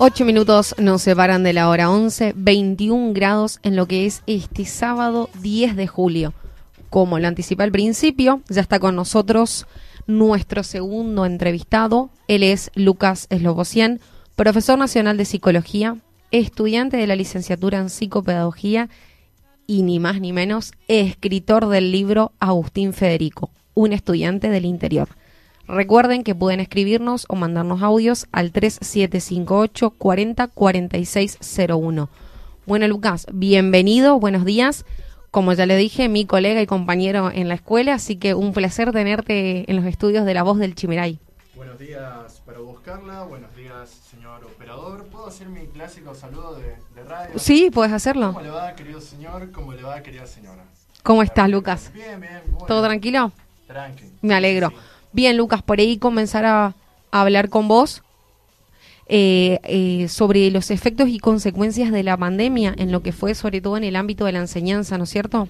8 minutos nos separan de la hora 11, 21 grados en lo que es este sábado 10 de julio. Como lo anticipé al principio, ya está con nosotros nuestro segundo entrevistado. Él es Lucas Eslovocien, profesor nacional de psicología, estudiante de la licenciatura en psicopedagogía y ni más ni menos escritor del libro Agustín Federico, un estudiante del interior. Recuerden que pueden escribirnos o mandarnos audios al 3758 40 4601. Bueno, Lucas, bienvenido, buenos días. Como ya le dije, mi colega y compañero en la escuela, así que un placer tenerte en los estudios de La Voz del Chimeray. Buenos días para vos, Carla. Buenos días, señor operador. ¿Puedo hacer mi clásico saludo de, de radio? Sí, puedes hacerlo. ¿Cómo le va, querido señor? ¿Cómo le va, querida señora? ¿Cómo estás, Lucas? Bien, bien. Bueno. ¿Todo tranquilo? Tranqui. Me alegro. Sí. Bien, Lucas, por ahí comenzar a, a hablar con vos eh, eh, sobre los efectos y consecuencias de la pandemia en lo que fue sobre todo en el ámbito de la enseñanza, ¿no es cierto?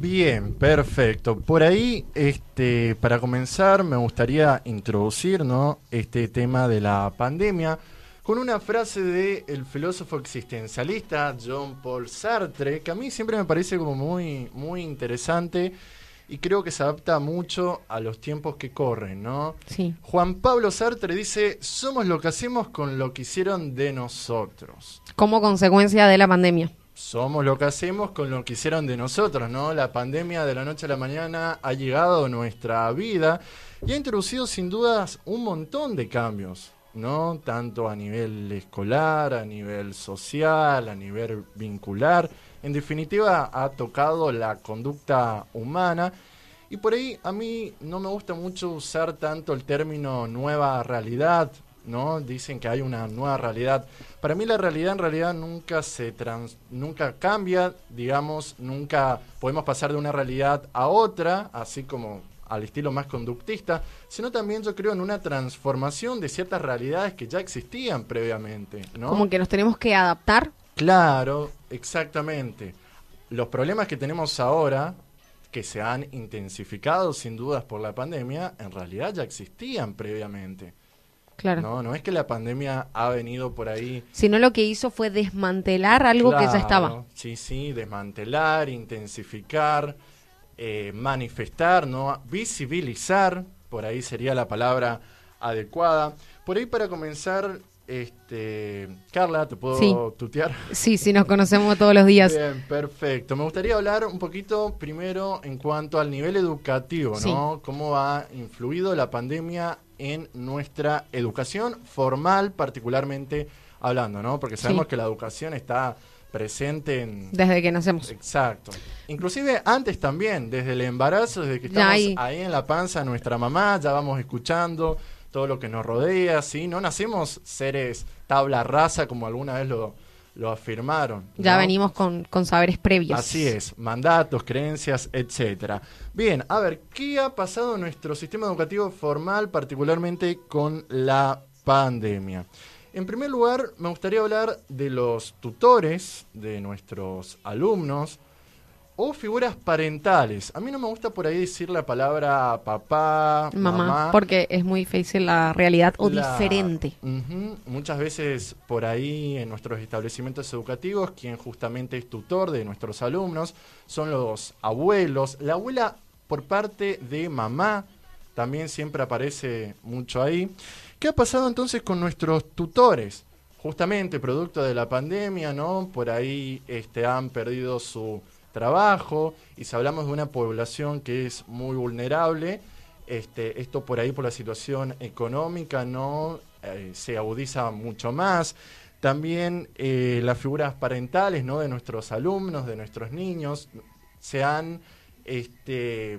Bien, perfecto. Por ahí, este, para comenzar, me gustaría introducir, ¿no? este tema de la pandemia con una frase de el filósofo existencialista John Paul Sartre, que a mí siempre me parece como muy, muy interesante y creo que se adapta mucho a los tiempos que corren, ¿no? Sí. Juan Pablo Sartre dice, somos lo que hacemos con lo que hicieron de nosotros. Como consecuencia de la pandemia. Somos lo que hacemos con lo que hicieron de nosotros, ¿no? La pandemia de la noche a la mañana ha llegado a nuestra vida y ha introducido sin dudas un montón de cambios, ¿no? Tanto a nivel escolar, a nivel social, a nivel vincular. En definitiva, ha tocado la conducta humana y por ahí a mí no me gusta mucho usar tanto el término nueva realidad, ¿no? Dicen que hay una nueva realidad. Para mí la realidad en realidad nunca se trans, nunca cambia, digamos, nunca podemos pasar de una realidad a otra, así como al estilo más conductista, sino también yo creo en una transformación de ciertas realidades que ya existían previamente, ¿no? Como que nos tenemos que adaptar. Claro, exactamente. Los problemas que tenemos ahora, que se han intensificado sin dudas por la pandemia, en realidad ya existían previamente. Claro. No, no es que la pandemia ha venido por ahí. Sino lo que hizo fue desmantelar algo que ya estaba. Sí, sí, desmantelar, intensificar, eh, manifestar, ¿no? Visibilizar, por ahí sería la palabra adecuada. Por ahí para comenzar, este, Carla, ¿te puedo Sí. tutear? Sí, sí, nos conocemos todos los días. Bien, perfecto. Me gustaría hablar un poquito primero en cuanto al nivel educativo, ¿no? Cómo ha influido la pandemia en nuestra educación formal, particularmente hablando, ¿no? Porque sabemos Sí. que la educación está presente en... Desde que nacemos. Exacto. Inclusive antes también, desde el embarazo, desde que estamos ahí. ahí en la panza de nuestra mamá, ya vamos escuchando todo lo que nos rodea, ¿sí? No nacemos seres tabla rasa como alguna vez lo, lo afirmaron. Ya venimos con, con saberes previos. Así es, mandatos, creencias, etcétera. Bien, a ver, ¿qué ha pasado en nuestro sistema educativo formal, particularmente con la pandemia? En primer lugar, me gustaría hablar de los tutores de nuestros alumnos o figuras parentales. A mí no me gusta por ahí decir la palabra papá, Mamá, mamá. porque es muy difícil la realidad o La- diferente. Muchas veces por ahí en nuestros establecimientos educativos, quien justamente es tutor de nuestros alumnos son los abuelos. La abuela por parte de mamá también siempre aparece mucho ahí. ¿Qué ha pasado entonces con nuestros tutores? Justamente producto de la pandemia, ¿no? Por ahí este, han perdido su trabajo y si hablamos de una población que es muy vulnerable, este, esto por ahí por la situación económica no Eh, se agudiza mucho más. También eh, las figuras parentales ¿no? de nuestros alumnos, de nuestros niños, se han este,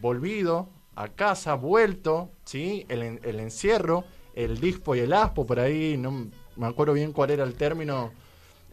volvido a casa, vuelto, ¿sí? el, el encierro, el dispo y el aspo, por ahí, no me acuerdo bien cuál era el término.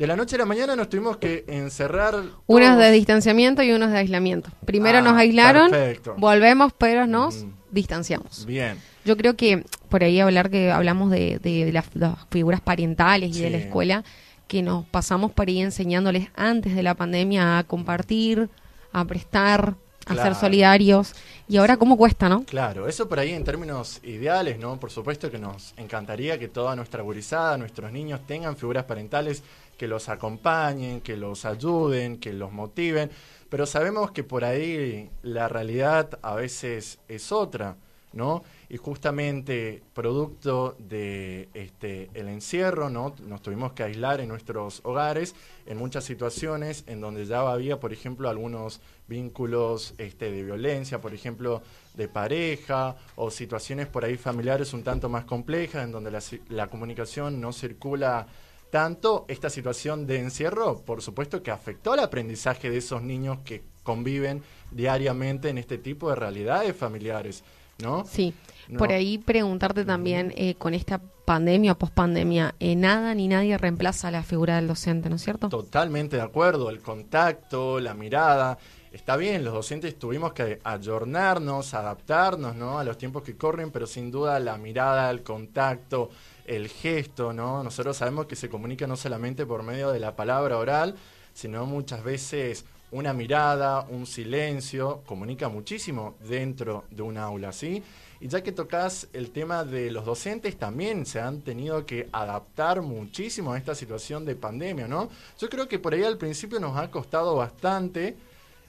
De la noche a la mañana nos tuvimos que encerrar. Unos todos. de distanciamiento y unos de aislamiento. Primero Ah, nos aislaron, perfecto. volvemos, pero nos distanciamos. Bien. Yo creo que por ahí hablar que hablamos de, de- de las, las figuras parentales y de la escuela, que nos pasamos por ahí enseñándoles antes de la pandemia a compartir, a prestar, a ser solidarios. Y ahora cómo cuesta, ¿no? Claro, eso por ahí en términos ideales, ¿no? Por supuesto que nos encantaría que toda nuestra gurizada, nuestros niños tengan figuras parentales que los acompañen, que los ayuden, que los motiven, pero sabemos que por ahí la realidad a veces es otra, ¿no? Y justamente producto de este el encierro, ¿no? Nos tuvimos que aislar en nuestros hogares en muchas situaciones en donde ya había, por ejemplo, algunos vínculos este, de violencia, por ejemplo, de pareja o situaciones por ahí familiares un tanto más complejas en donde la, la comunicación no circula tanto. Esta situación de encierro, por supuesto que afectó al aprendizaje de esos niños que conviven diariamente en este tipo de realidades familiares, ¿no? Sí. No. Por ahí preguntarte también, eh, con esta pandemia o pospandemia, eh, nada ni nadie reemplaza la figura del docente, ¿no es cierto? Totalmente de acuerdo, el contacto, la mirada. Está bien, los docentes tuvimos que ayornarnos, adaptarnos ¿no? a los tiempos que corren, pero sin duda la mirada, el contacto, el gesto, ¿no? Nosotros sabemos que se comunica no solamente por medio de la palabra oral, sino muchas veces una mirada, un silencio, comunica muchísimo dentro de un aula, ¿sí? Y ya que tocas el tema de los docentes, también se han tenido que adaptar muchísimo a esta situación de pandemia, ¿no? Yo creo que por ahí al principio nos ha costado bastante,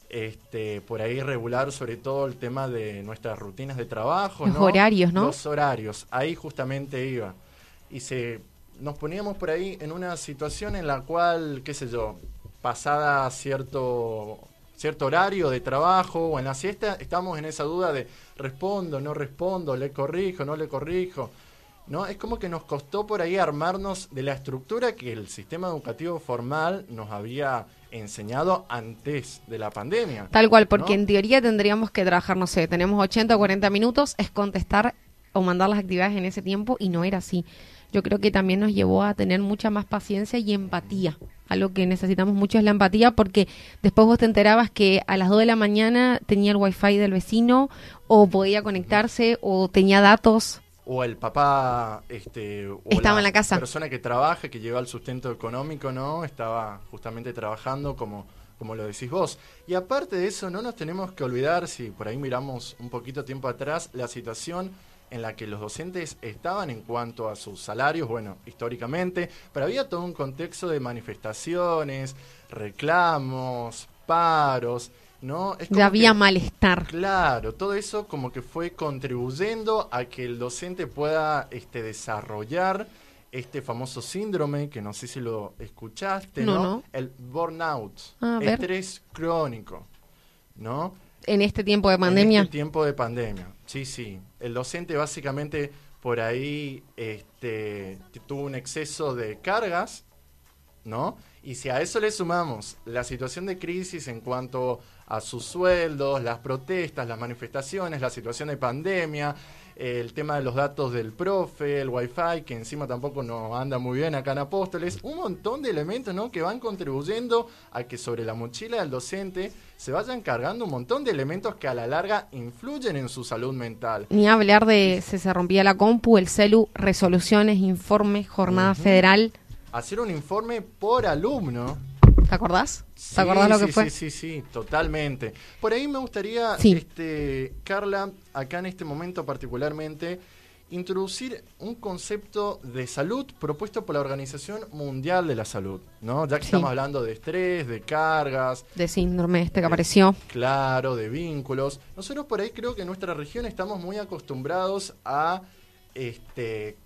este, por ahí regular sobre todo el tema de nuestras rutinas de trabajo, Los ¿no? horarios, ¿no? Los horarios, ahí justamente iba. Y se nos poníamos por ahí en una situación en la cual, qué sé yo, pasada cierto cierto horario de trabajo o en la siesta, estamos en esa duda de respondo, no respondo, le corrijo, no le corrijo. ¿No? Es como que nos costó por ahí armarnos de la estructura que el sistema educativo formal nos había enseñado antes de la pandemia. Tal cual, porque ¿no? en teoría tendríamos que trabajar, no sé, tenemos 80 o 40 minutos, es contestar o mandar las actividades en ese tiempo y no era así. Yo creo que también nos llevó a tener mucha más paciencia y empatía. Algo que necesitamos mucho es la empatía porque después vos te enterabas que a las 2 de la mañana tenía el wifi del vecino o podía conectarse o tenía datos. o el papá este o Estaba en la casa. persona que trabaja que lleva el sustento económico no estaba justamente trabajando como como lo decís vos y aparte de eso no nos tenemos que olvidar si por ahí miramos un poquito tiempo atrás la situación en la que los docentes estaban en cuanto a sus salarios, bueno, históricamente, pero había todo un contexto de manifestaciones, reclamos, paros, ¿no? Es como Ya había que- malestar. Claro, todo eso como que fue contribuyendo a que el docente pueda este, desarrollar este famoso síndrome, que no sé si lo escuchaste, No, ¿no? no. El burnout, A ver. estrés crónico, ¿no? En este tiempo de En pandemia. este tiempo de pandemia, sí, sí. El docente básicamente por ahí este, tuvo un exceso de cargas, ¿no? Y si a eso le sumamos la situación de crisis en cuanto a sus sueldos, las protestas, las manifestaciones, la situación de pandemia, el tema de los datos del profe, el wifi, que encima tampoco no anda muy bien acá en Apóstoles, un montón de elementos ¿no? que van contribuyendo a que sobre la mochila del docente se vayan cargando un montón de elementos que a la larga influyen en su salud mental. Ni hablar de si se rompía la compu, el celu, resoluciones, informes, jornada federal. Hacer un informe por alumno ¿Te acordás? Sí, ¿Te acordás lo sí, que fue? Sí, sí, sí, totalmente. Por ahí me gustaría, Sí. este, Carla, acá en este momento particularmente, introducir un concepto de salud propuesto por la Organización Mundial de la Salud, ¿no? Ya que Sí. estamos hablando de estrés, de cargas, De síndrome este que apareció. claro, de vínculos. Nosotros por ahí creo que en nuestra región estamos muy acostumbrados a este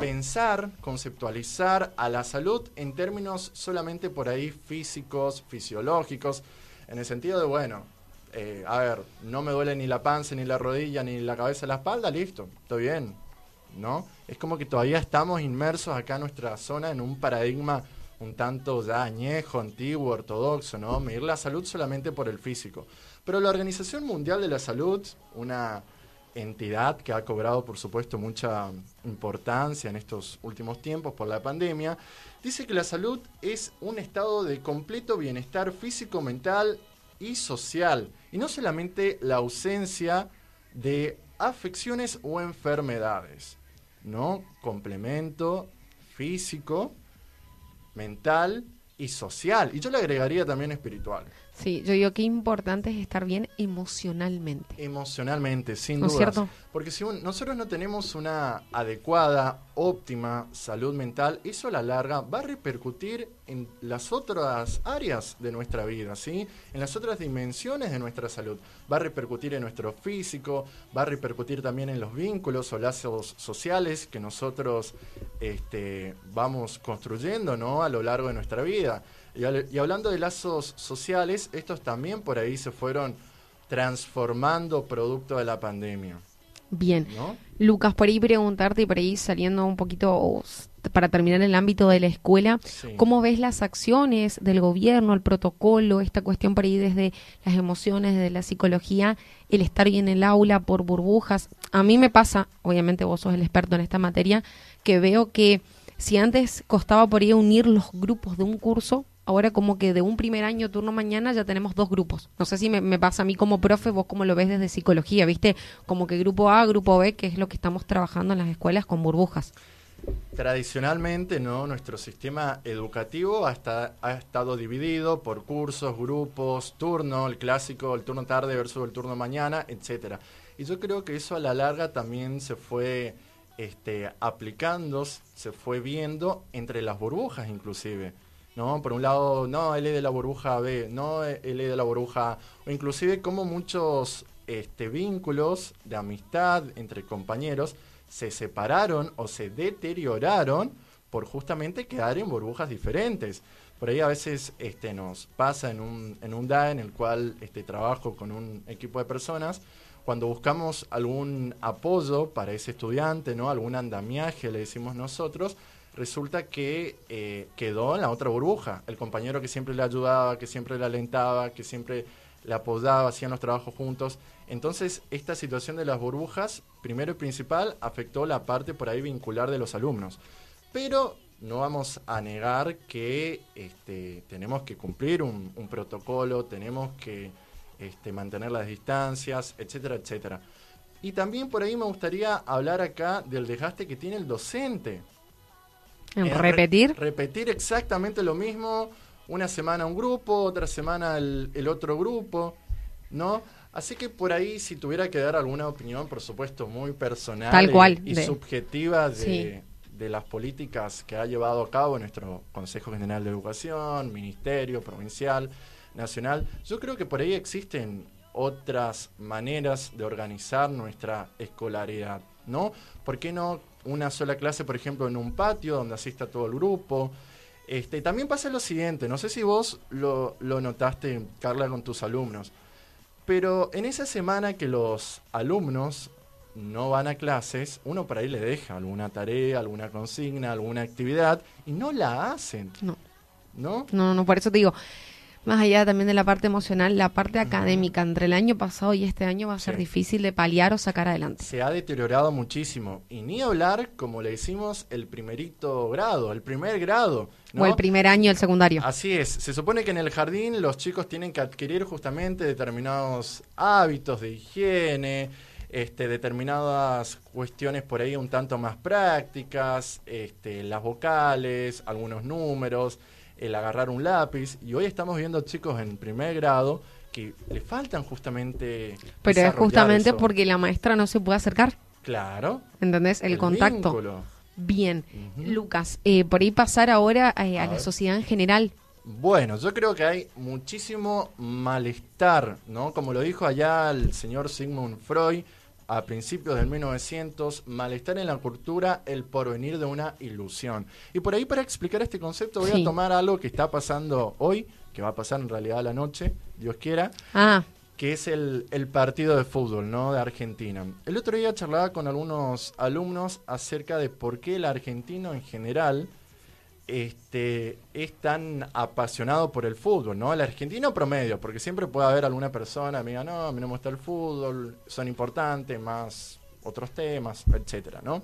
pensar, conceptualizar a la salud en términos solamente por ahí físicos, fisiológicos, en el sentido de, bueno, eh, a ver, no me duele ni la panza, ni la rodilla, ni la cabeza, la espalda, listo, estoy bien, ¿no? Es como que todavía estamos inmersos acá en nuestra zona en un paradigma un tanto ya añejo, antiguo, ortodoxo, ¿no? Medir la salud solamente por el físico. Pero la Organización Mundial de la Salud, una entidad que ha cobrado, por supuesto, mucha importancia en estos últimos tiempos por la pandemia, dice que la salud es un estado de completo bienestar físico, mental y social, y no solamente la ausencia de afecciones o enfermedades, ¿no? Complemento físico, mental y social. Y yo le agregaría también espiritual. Sí, yo digo que importante es estar bien emocionalmente. Emocionalmente, sin ¿No es duda. cierto? Porque si un- nosotros no tenemos una adecuada, óptima salud mental, eso a la larga va a repercutir en las otras áreas de nuestra vida, ¿sí? En las otras dimensiones de nuestra salud. Va a repercutir en nuestro físico, va a repercutir también en los vínculos o lazos sociales que nosotros este, vamos construyendo, ¿no? A lo largo de nuestra vida. Y, al- y hablando de lazos sociales, estos también por ahí se fueron transformando producto de la pandemia, Bien. ¿no? Lucas, por ahí preguntarte y por ahí saliendo un poquito para terminar el ámbito de la escuela, Sí. ¿cómo ves las acciones del gobierno, el protocolo, esta cuestión por ahí desde las emociones, desde la psicología, el estar bien en el aula por burbujas? A mí me pasa, obviamente vos sos el experto en esta materia, que veo que si antes costaba por ahí unir los grupos de un curso, ahora como que de un primer año turno mañana ya tenemos dos grupos. No sé si me, pasa a mí como profe, vos cómo lo ves desde psicología, ¿viste? Como que grupo A, grupo B, que es lo que estamos trabajando en las escuelas con burbujas. Tradicionalmente, ¿no? Nuestro sistema educativo ha estado dividido por cursos, grupos, turno, el clásico, el turno tarde versus el turno mañana, etcétera. Y yo creo que eso a la larga también se fue este, aplicando, se fue viendo entre las burbujas inclusive. ¿No? Por un lado, no, él es de la burbuja B, no, él es de la burbuja A. O inclusive como muchos este, vínculos de amistad entre compañeros se separaron o se deterioraron por justamente quedar en burbujas diferentes. Por ahí a veces este, nos pasa en un, en un DAE en el cual este, trabajo con un equipo de personas, cuando buscamos algún apoyo para ese estudiante, ¿no? algún andamiaje, le decimos nosotros, resulta que eh, quedó en la otra burbuja. El compañero que siempre le ayudaba, que siempre le alentaba, que siempre le apoyaba, hacían los trabajos juntos. Entonces, esta situación de las burbujas, primero y principal, afectó la parte por ahí vincular de los alumnos. Pero no vamos a negar que este, tenemos que cumplir un, un protocolo, tenemos que este, mantener las distancias, etcétera, etcétera. Y también por ahí me gustaría hablar acá del desgaste que tiene el docente. ¿En Eh, re- repetir? repetir exactamente lo mismo, una semana un grupo, otra semana el, el otro grupo, ¿no? Así que por ahí, si tuviera que dar alguna opinión, por supuesto, muy personal Tal y- cual, y, de- subjetiva de, Sí. de las políticas que ha llevado a cabo nuestro Consejo General de Educación, Ministerio, Provincial, Nacional, yo creo que por ahí existen otras maneras de organizar nuestra escolaridad, ¿no? ¿Por qué no una sola clase, por ejemplo, en un patio donde asista todo el grupo? Este, también pasa lo siguiente, no sé si vos lo, lo notaste, Carla, con tus alumnos, pero en esa semana que los alumnos no van a clases, uno por ahí le deja alguna tarea, alguna consigna, alguna actividad y no la hacen, No. ¿no? No, no, por eso te digo, más allá también de la parte emocional, la parte académica entre el año pasado y este año va a ser Sí. difícil de paliar o sacar adelante. Se ha deteriorado muchísimo. Y ni hablar, como le decimos, el primerito grado, el primer grado. ¿no? O el primer año del secundario. Así es, se supone que en el jardín los chicos tienen que adquirir justamente determinados hábitos de higiene, este, determinadas cuestiones por ahí un tanto más prácticas, este, las vocales, algunos números, el agarrar un lápiz. Y hoy estamos viendo chicos en primer grado que le faltan justamente... Pero es justamente eso. porque la maestra no se puede acercar, Claro. ¿entendés? El, contacto. vínculo. Bien. Lucas, eh, por ahí pasar ahora eh, a, A la sociedad en general. Bueno, yo creo que hay muchísimo malestar, ¿no? Como lo dijo allá el señor Sigmund Freud a principios del 1900, malestar en la cultura, el porvenir de una ilusión. Y por ahí para explicar este concepto voy Sí. a tomar algo que está pasando hoy, que va a pasar en realidad a la noche, Dios quiera, Ah, que es el, el partido de fútbol ¿no? de Argentina. El otro día charlaba con algunos alumnos acerca de por qué el argentino en general este, es tan apasionado por el fútbol, ¿no? El argentino promedio, porque siempre puede haber alguna persona que diga, no, a mí no me gusta el fútbol, son importantes, más otros temas, etcétera, ¿no?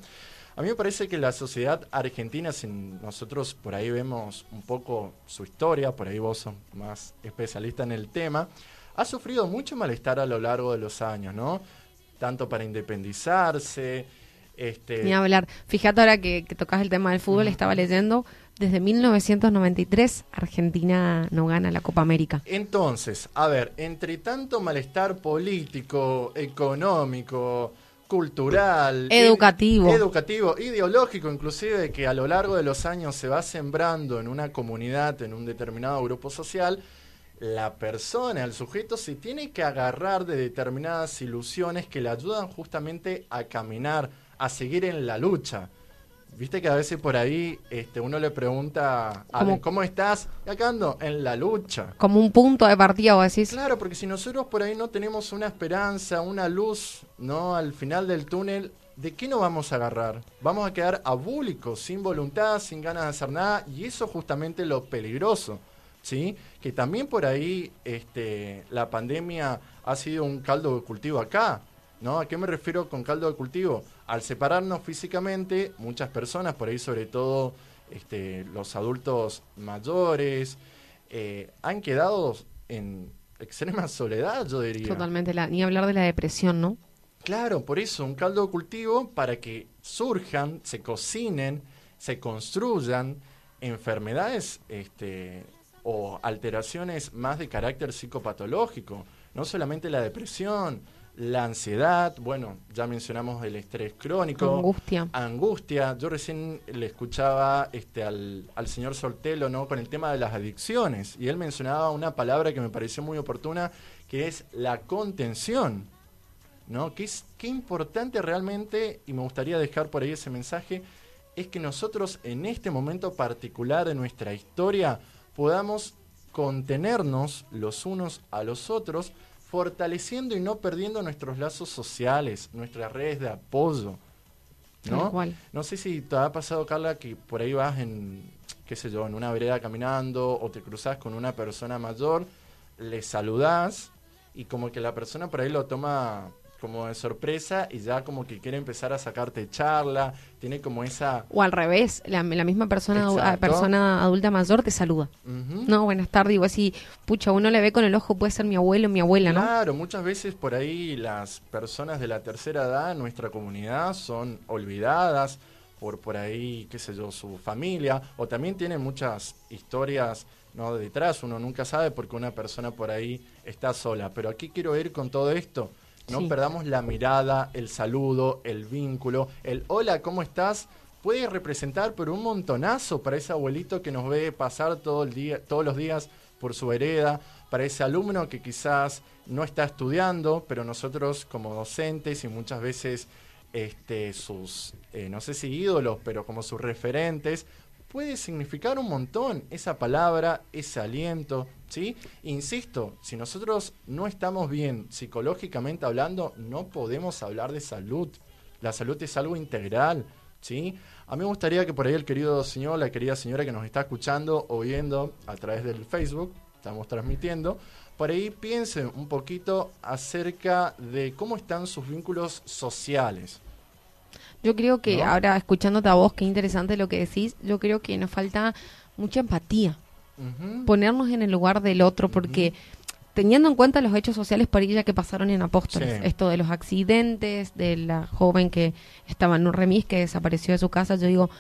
A mí me parece que la sociedad argentina, si nosotros por ahí vemos un poco su historia, por ahí vos sos más especialista en el tema, ha sufrido mucho malestar a lo largo de los años, ¿no? tanto para independizarse. Este, Ni hablar. Fíjate ahora que, que tocas el tema del fútbol, estaba leyendo, desde 1993 Argentina no gana la Copa América. Entonces, a ver, entre tanto malestar político, económico, cultural, Educativo. ed- educativo, ideológico, inclusive que a lo largo de los años se va sembrando en una comunidad, en un determinado grupo social, la persona, el sujeto se tiene que agarrar de determinadas ilusiones que le ayudan justamente a caminar, a seguir en la lucha. Viste que a veces por ahí este, uno le pregunta a alguien, ¿cómo estás? Y acá ando, en la lucha. Como un punto de partida, vos decís. Claro, porque si nosotros por ahí no tenemos una esperanza, una luz, ¿no? Al final del túnel, ¿de qué nos vamos a agarrar? Vamos a quedar abúlicos, sin voluntad, sin ganas de hacer nada, y eso es justamente lo peligroso, ¿sí? Que también por ahí este, la pandemia ha sido un caldo de cultivo acá, ¿no? ¿A qué me refiero con caldo de cultivo? Al separarnos físicamente, muchas personas, por ahí sobre todo este, los adultos mayores, eh, han quedado en extrema soledad, yo diría. Totalmente, la, ni hablar de la depresión, ¿no? Claro, por eso un caldo de cultivo para que surjan, se cocinen, se construyan enfermedades este, o alteraciones más de carácter psicopatológico, no solamente la depresión, la ansiedad, bueno, ya mencionamos el estrés crónico, Angustia. angustia. Yo recién le escuchaba este, al, al señor Soltelo ¿no? con el tema de las adicciones y él mencionaba una palabra que me pareció muy oportuna, que es la contención. ¿no? Que es qué importante realmente, y me gustaría dejar por ahí ese mensaje, es que nosotros en este momento particular de nuestra historia podamos contenernos los unos a los otros, fortaleciendo y no perdiendo nuestros lazos sociales, nuestras redes de apoyo. ¿no? No sé si te ha pasado, Carla, que por ahí vas en, qué sé yo, en una vereda caminando o te cruzas con una persona mayor, le saludás y como que la persona por ahí lo toma como de sorpresa y ya como que quiere empezar a sacarte charla, tiene como esa... O al revés, la, la misma persona, Exacto. persona adulta mayor te saluda. No, buenas tardes, digo así, pucha, uno le ve con el ojo, puede ser mi abuelo, mi abuela, ¿no? Claro, muchas veces por ahí las personas de la tercera edad en nuestra comunidad son olvidadas por por ahí, qué sé yo, su familia, o también tienen muchas historias no detrás, uno nunca sabe porque una persona por ahí está sola. Pero aquí quiero ir con todo esto. No Sí. perdamos la mirada, el saludo, el vínculo, el hola, ¿cómo estás? Puede representar pero un montonazo para ese abuelito que nos ve pasar todo el día, todos los días por su vereda, para ese alumno que quizás no está estudiando, pero nosotros como docentes y muchas veces este, sus, eh, no sé si ídolos, pero como sus referentes, puede significar un montón esa palabra, ese aliento, ¿sí? Insisto, si nosotros no estamos bien psicológicamente hablando, no podemos hablar de salud. La salud es algo integral, ¿sí? A mí me gustaría que por ahí el querido señor, la querida señora que nos está escuchando o viendo a través del Facebook, estamos transmitiendo, por ahí piensen un poquito acerca de cómo están sus vínculos sociales. Yo creo que ¿No? ahora escuchándote a vos, qué interesante lo que decís, yo creo que nos falta mucha empatía, ponernos en el lugar del otro, porque teniendo en cuenta los hechos sociales por ella que pasaron en Apóstoles, Sí. esto de los accidentes, de la joven que estaba en un remis que desapareció de su casa, yo digo,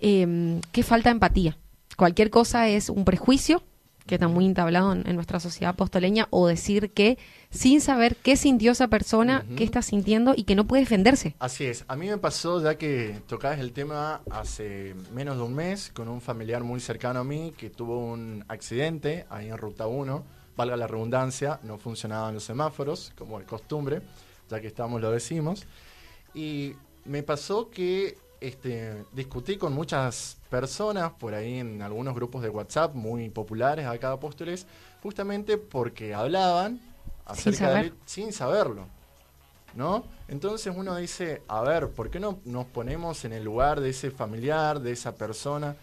eh, qué falta de empatía. Cualquier cosa es un prejuicio que está muy entablado en, en nuestra sociedad apostoleña, o decir que sin saber qué sintió esa persona, qué está sintiendo y que no puede defenderse. Así es, a mí me pasó ya que tocabas el tema hace menos de un mes con un familiar muy cercano a mí que tuvo un accidente ahí en Ruta 1, valga la redundancia, no funcionaban los semáforos como de costumbre, ya que estamos lo decimos, y me pasó que este, discutí con muchas personas por ahí en algunos grupos de WhatsApp muy populares acá de Apóstoles, justamente porque hablaban Sin acerca de saber. él sin saberlo. ¿no? Entonces uno dice, a ver, ¿por qué no nos ponemos en el lugar de ese familiar, de esa persona?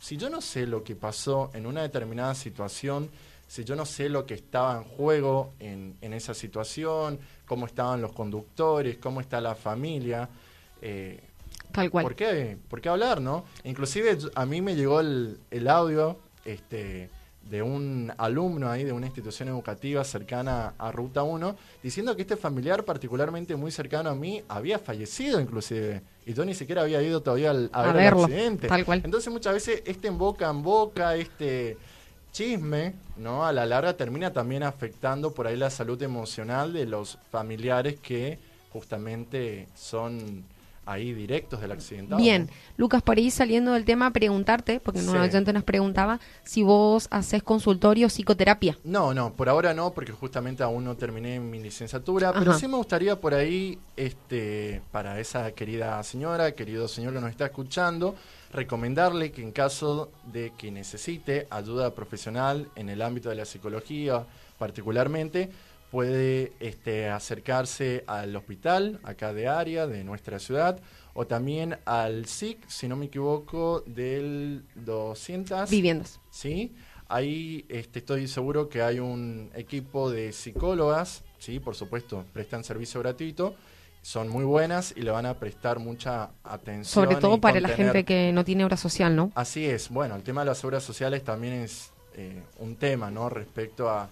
Si yo no sé lo que pasó en una determinada situación, si yo no sé lo que estaba en juego en, en esa situación, cómo estaban los conductores, cómo está la familia, eh, Tal cual. ¿por, qué, ¿por qué hablar, no? Inclusive a mí me llegó el, el audio este, de un alumno ahí de una institución educativa cercana a Ruta 1, diciendo que este familiar particularmente muy cercano a mí había fallecido inclusive. Y yo ni siquiera había ido todavía al, a, A ver el verlo, accidente. tal cual. Entonces muchas veces este en boca en boca, este chisme, ¿no? A la larga termina también afectando por ahí la salud emocional de los familiares que justamente son ahí directos del accidentado. Bien, Lucas, por ahí saliendo del tema, preguntarte, porque un Sí. oyente nos preguntaba si vos haces consultorio psicoterapia. No, no, por ahora no, porque justamente aún no terminé mi licenciatura, pero sí me gustaría por ahí, este, para esa querida señora, querido señor que nos está escuchando, recomendarle que en caso de que necesite ayuda profesional en el ámbito de la psicología, particularmente, puede este, acercarse al hospital acá de área, de nuestra ciudad, o también al SIC, si no me equivoco, del 200. Viviendas. ¿sí? Ahí este, estoy seguro que hay un equipo de psicólogas, ¿sí? Por supuesto, prestan servicio gratuito, son muy buenas y le van a prestar mucha atención. Sobre todo para la gente que no tiene obra social, ¿no? Así es, bueno, el tema de las obras sociales también es eh, un tema, ¿no? Respecto a,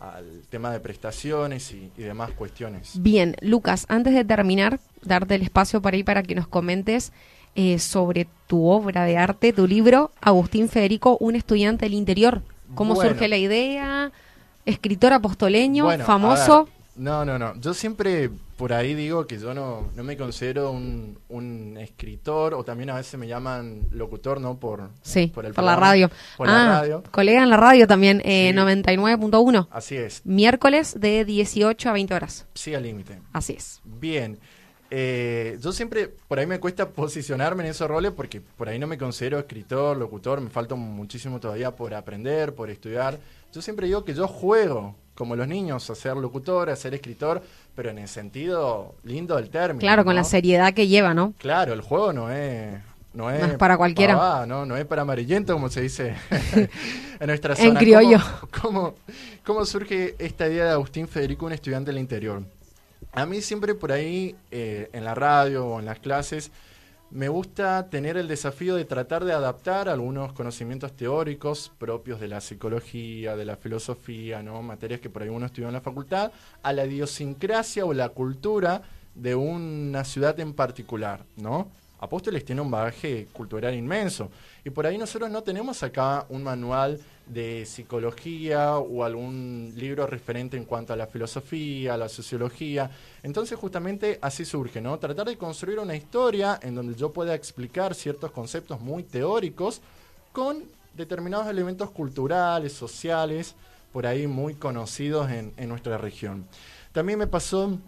al tema de prestaciones y, y demás cuestiones. Bien, Lucas, antes de terminar, darte el espacio para ir para que nos comentes eh, sobre tu obra de arte, tu libro, Agustín Federico, un estudiante del interior. ¿Cómo Bueno. surge la idea? Escritor apostoleño, Bueno, famoso. No, no, no. Yo siempre por ahí digo que yo no, no me considero un, un escritor o también a veces me llaman locutor, ¿no? Por, Sí, por la radio. Por ah, la radio. colega en la radio también, eh, Sí. 99.1. Así es. Miércoles de 18 a 20 horas. Sí al límite. Así es. Bien. Eh, yo siempre, por ahí me cuesta posicionarme en esos roles porque por ahí no me considero escritor, locutor, me falta muchísimo todavía por aprender, por estudiar. Yo siempre digo que yo juego, como los niños, a ser locutor, a ser escritor, pero en el sentido lindo del término. Claro, con ¿no? la seriedad que lleva, ¿no? Claro, el juego no es... No es, No es para cualquiera. ¿no? no es para amarillento, como se dice en nuestra En zona. criollo. ¿Cómo, cómo, cómo surge esta idea de Agustín Federico, un estudiante del interior? A mí siempre por ahí, eh, en la radio o en las clases, me gusta tener el desafío de tratar de adaptar algunos conocimientos teóricos propios de la psicología, de la filosofía, ¿no? materias que por ahí uno estudió en la facultad, a la idiosincrasia o la cultura de una ciudad en particular, ¿no? Apóstoles tiene un bagaje cultural inmenso y por ahí nosotros no tenemos acá un manual de psicología o algún libro referente en cuanto a la filosofía, a la sociología. Entonces justamente así surge, ¿no? Tratar de construir una historia en donde yo pueda explicar ciertos conceptos muy teóricos con determinados elementos culturales, sociales, por ahí muy conocidos en, en nuestra región. También me pasó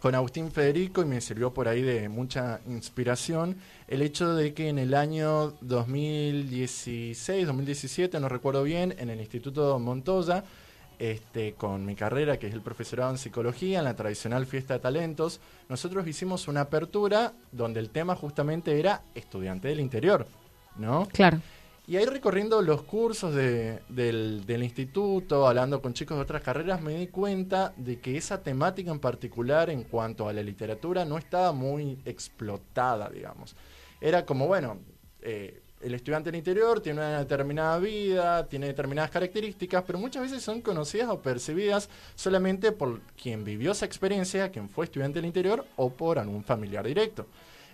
con Agustín Federico y me sirvió por ahí de mucha inspiración el hecho de que en el año 2016, 2017, no recuerdo bien, en el Instituto Montoya, este, con mi carrera, que es el profesorado en psicología, en la tradicional fiesta de talentos, nosotros hicimos una apertura donde el tema justamente era estudiante del interior, ¿no? Claro. Y ahí recorriendo los cursos de- del, del instituto, hablando con chicos de otras carreras, me di cuenta de que esa temática en particular en cuanto a la literatura no estaba muy explotada, digamos. Era como, bueno, eh, el estudiante del interior tiene una determinada vida, tiene determinadas características, pero muchas veces son conocidas o percibidas solamente por quien vivió esa experiencia, quien fue estudiante del interior, o por algún familiar directo.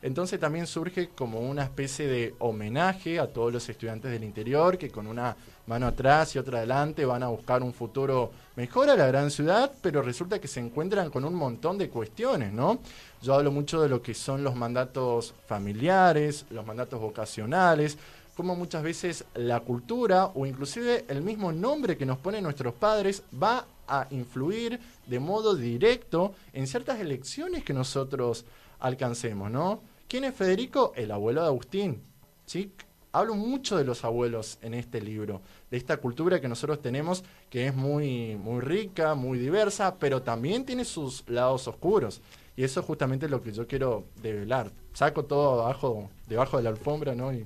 Entonces también surge como una especie de homenaje a todos los estudiantes del interior que con una mano atrás y otra adelante van a buscar un futuro mejor a la gran ciudad, pero resulta que se encuentran con un montón de cuestiones, ¿no? Yo hablo mucho de lo que son los mandatos familiares, los mandatos vocacionales, como muchas veces la cultura o inclusive el mismo nombre que nos ponen nuestros padres va a influir de modo directo en ciertas elecciones que nosotros alcancemos, ¿no? ¿Quién es Federico? El abuelo de Agustín. ¿sí? Hablo mucho de los abuelos en este libro, de esta cultura que nosotros tenemos, que es muy, muy rica, muy diversa, pero también tiene sus lados oscuros. Y eso es justamente lo que yo quiero develar. Saco todo abajo, debajo de la alfombra, ¿no? Y,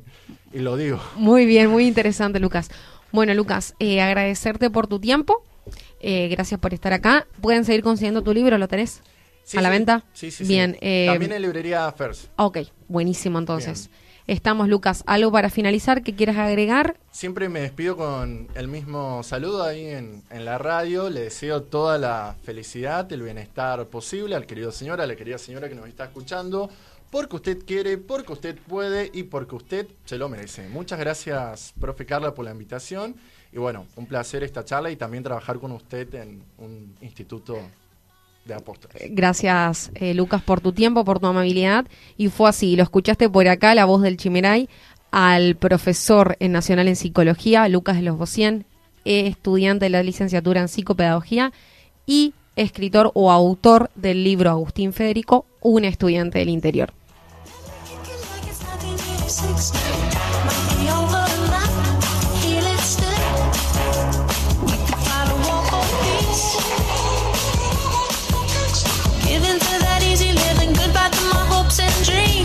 y lo digo. Muy bien, muy interesante, Lucas. Bueno, Lucas, eh, agradecerte por tu tiempo. Eh, gracias por estar acá. Pueden seguir consiguiendo tu libro, ¿lo tenés? Sí, ¿A la sí. venta? Sí, sí, sí. Bien. eh, También en librería First. Ok, buenísimo entonces. estamos, Lucas. ¿Algo para finalizar que quieras agregar? Siempre me despido con el mismo saludo ahí en, en la radio. Le deseo toda la felicidad, el bienestar posible al querido señor, a la querida señora que nos está escuchando porque usted quiere, porque usted puede y porque usted se lo merece. Muchas gracias, profe Carla, por la invitación. Y bueno, un placer esta charla y también trabajar con usted en un instituto de apóstoles. Gracias, eh, Lucas, por tu tiempo, por tu amabilidad. Y fue así, lo escuchaste por acá, la voz del Chimeray, al profesor en Nacional en Psicología, Lucas de los Bocien, estudiante de la licenciatura en Psicopedagogía y escritor o autor del libro Agustín Federico, un estudiante del interior.